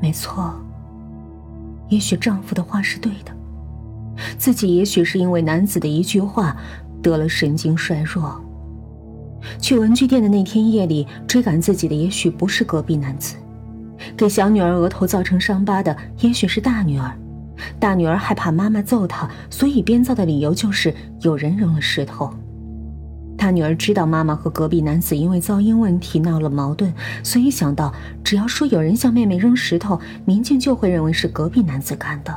没错，也许丈夫的话是对的，自己也许是因为男子的一句话得了神经衰弱。去文具店的那天夜里，追赶自己的也许不是隔壁男子，给小女儿额头造成伤疤的也许是大女儿。大女儿害怕妈妈揍她，所以编造的理由就是有人扔了石头。他女儿知道妈妈和隔壁男子因为噪音问题闹了矛盾，所以想到只要说有人向妹妹扔石头，民警就会认为是隔壁男子干的，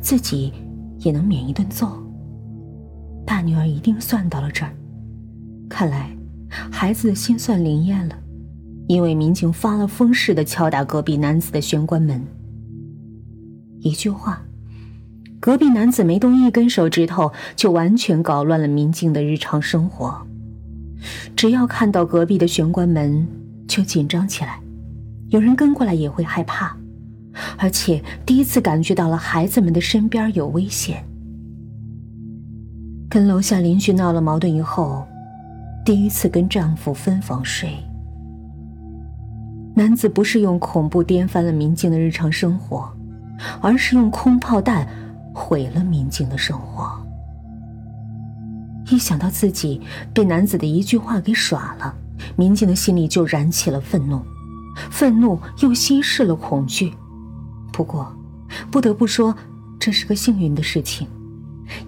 自己也能免一顿揍。大女儿一定算到了这儿，看来孩子的心算灵验了，因为民警发了疯似的敲打隔壁男子的玄关门。一句话。隔壁男子没动一根手指头，就完全搞乱了民警的日常生活。只要看到隔壁的玄关门，就紧张起来，有人跟过来也会害怕，而且第一次感觉到了孩子们的身边有危险。跟楼下邻居闹了矛盾以后，第一次跟丈夫分房睡。男子不是用恐怖颠翻了民警的日常生活，而是用空炮弹。毁了民警的生活。一想到自己被男子的一句话给耍了，民警的心里就燃起了愤怒，愤怒又稀释了恐惧。不过，不得不说，这是个幸运的事情，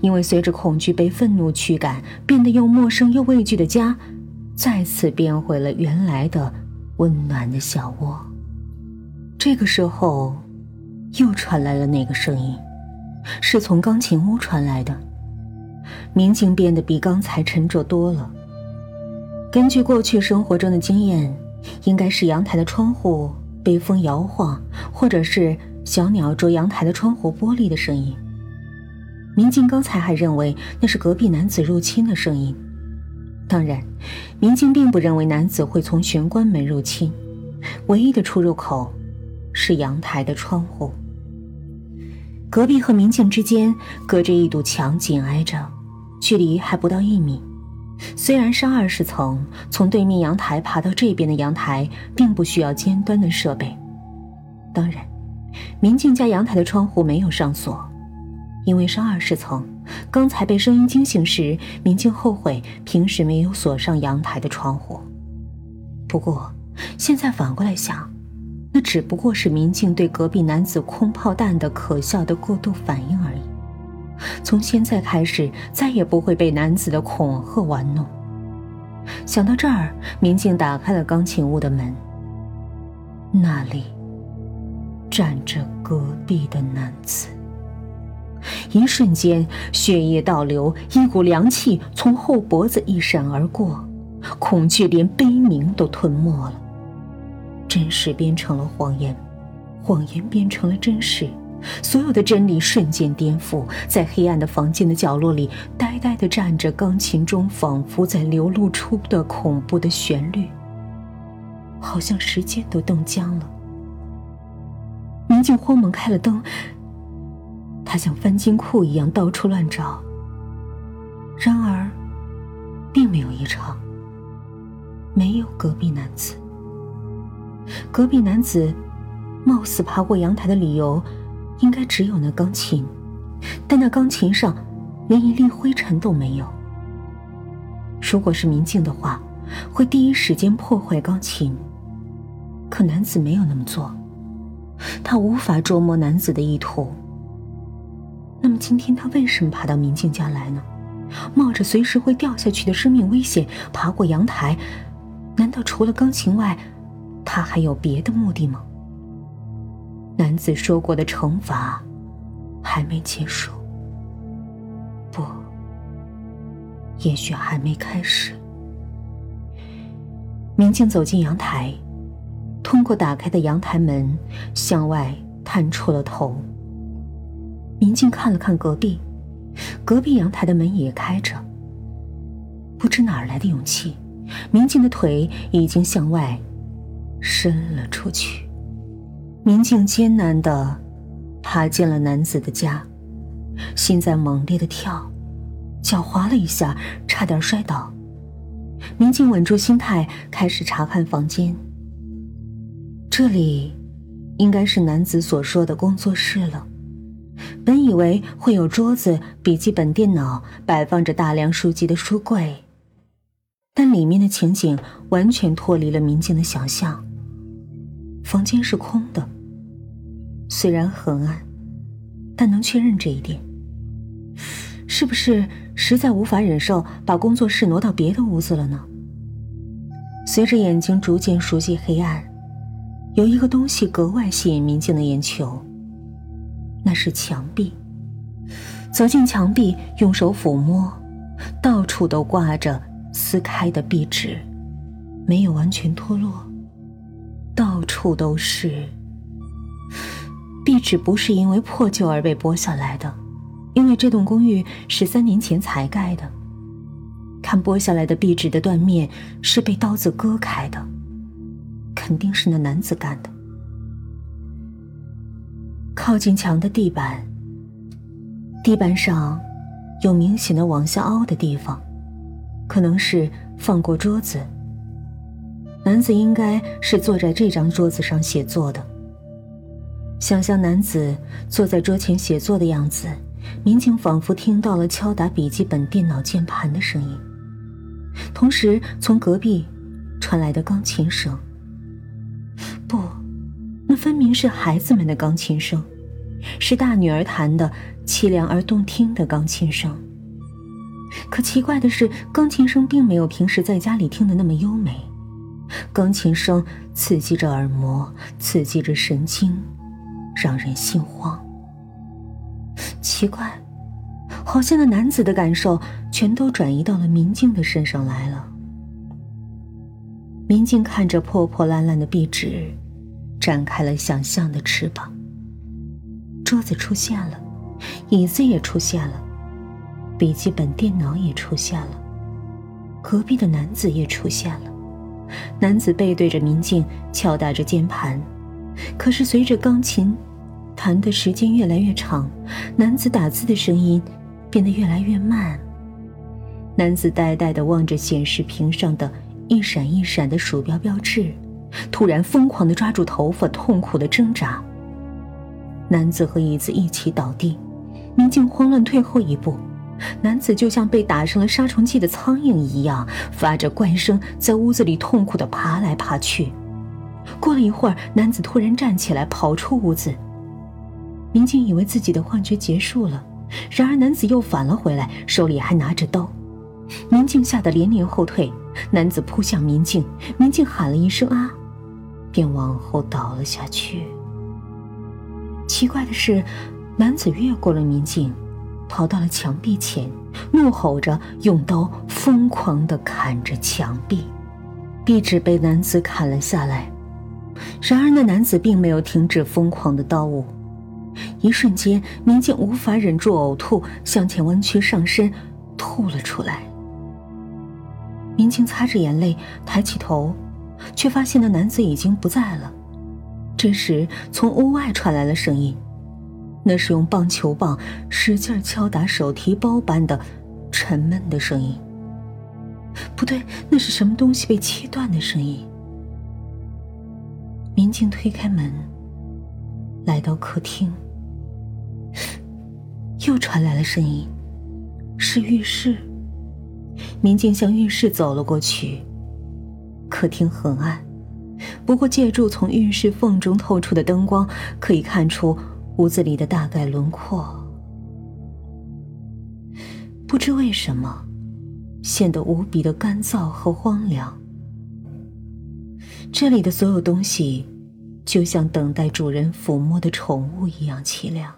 因为随着恐惧被愤怒驱赶，变得又陌生又畏惧的家，再次变回了原来的温暖的小窝。这个时候，又传来了那个声音。是从钢琴屋传来的，民警变得比刚才沉着多了。根据过去生活中的经验，应该是阳台的窗户被风摇晃，或者是小鸟啄阳台的窗户玻璃的声音。民警刚才还认为那是隔壁男子入侵的声音。当然，民警并不认为男子会从玄关门入侵，唯一的出入口是阳台的窗户。隔壁和明镜之间隔着一堵墙，紧挨着，距离还不到一米。虽然是二十层，从对面阳台爬到这边的阳台并不需要尖端的设备。当然，明镜家阳台的窗户没有上锁，因为是二十层。刚才被声音惊醒时，明镜后悔平时没有锁上阳台的窗户。不过，现在反过来想。那只不过是民警对隔壁男子空炮弹的可笑的过度反应而已。从现在开始，再也不会被男子的恐吓玩弄。想到这儿，民警打开了钢琴屋的门。那里站着隔壁的男子。一瞬间，血液倒流，一股凉气从后脖子一闪而过，恐惧连悲鸣都吞没了。真实变成了谎言，谎言变成了真实，所有的真理瞬间颠覆。在黑暗的房间的角落里，呆呆地站着钢琴中仿佛在流露出的恐怖的旋律，好像时间都冻僵了。民警慌忙开了灯，他像翻金库一样到处乱找，然而，并没有异常，没有隔壁男子。隔壁男子貌似爬过阳台的理由，应该只有那钢琴，但那钢琴上连一粒灰尘都没有。如果是民警的话，会第一时间破坏钢琴。可男子没有那么做，他无法捉摸男子的意图。那么今天他为什么爬到民警家来呢？冒着随时会掉下去的生命危险爬过阳台，难道除了钢琴外？他还有别的目的吗？男子说过的惩罚还没结束，不，也许还没开始。明镜走进阳台，通过打开的阳台门向外探出了头。明镜看了看隔壁，隔壁阳台的门也开着。不知哪儿来的勇气，明镜的腿已经向外。伸了出去，民警艰难的爬进了男子的家，心在猛烈的跳，脚滑了一下，差点摔倒。民警稳住心态，开始查看房间。这里应该是男子所说的工作室了。本以为会有桌子、笔记本电脑，摆放着大量书籍的书柜，但里面的情景完全脱离了民警的想象。房间是空的，虽然很暗，但能确认这一点。是不是实在无法忍受把工作室挪到别的屋子了呢？随着眼睛逐渐熟悉黑暗，有一个东西格外吸引民警的眼球。那是墙壁。走进墙壁，用手抚摸，到处都挂着撕开的壁纸，没有完全脱落，处都是。壁纸不是因为破旧而被剥下来的，因为这栋公寓是三年前才盖的。看剥下来的壁纸的断面是被刀子割开的，肯定是那男子干的。靠近墙的地板，地板上有明显的往下凹的地方，可能是放过桌子。男子应该是坐在这张桌子上写作的。想象男子坐在桌前写作的样子，民警仿佛听到了敲打笔记本电脑键盘的声音，同时从隔壁传来的钢琴声。不，那分明是孩子们的钢琴声。是大女儿弹的凄凉而动听的钢琴声。可奇怪的是，钢琴声并没有平时在家里听的那么优美，钢琴声刺激着耳膜，刺激着神经，让人心慌。奇怪，好像那男子的感受全都转移到了民静的身上来了。民静看着破破烂烂的壁纸，展开了想象的翅膀。桌子出现了，椅子也出现了，笔记本电脑也出现了，隔壁的男子也出现了。男子背对着民镜，敲打着键盘。可是随着钢琴弹的时间越来越长，男子打字的声音变得越来越慢。男子呆呆地望着显示屏上的一闪一闪的鼠标标志，突然疯狂地抓住头发，痛苦地挣扎。男子和椅子一起倒地，民警慌乱退后一步，男子就像被打上了杀虫剂的苍蝇一样，发着怪声在屋子里痛苦地爬来爬去。过了一会儿，男子突然站起来跑出屋子。民警以为自己的幻觉结束了，然而男子又返了回来，手里还拿着刀。民警吓得连连后退，男子扑向民警，民警喊了一声“啊”，便往后倒了下去。奇怪的是，男子越过了民警，跑到了墙壁前，怒吼着用刀疯狂地砍着墙壁。壁纸被男子砍了下来，然而那男子并没有停止疯狂的刀舞。一瞬间，民警无法忍住呕吐，向前弯曲上身，吐了出来。民警擦着眼泪，抬起头，却发现那男子已经不在了。这时，从屋外传来了声音，那是用棒球棒使劲敲打手提包般的沉闷的声音。不对，那是什么东西被切断的声音。民警推开门，来到客厅，又传来了声音，是浴室。民警向浴室走了过去，客厅很暗。不过，借助从浴室缝中透出的灯光，可以看出屋子里的大概轮廓。不知为什么，显得无比的干燥和荒凉。这里的所有东西，就像等待主人抚摸的宠物一样凄凉。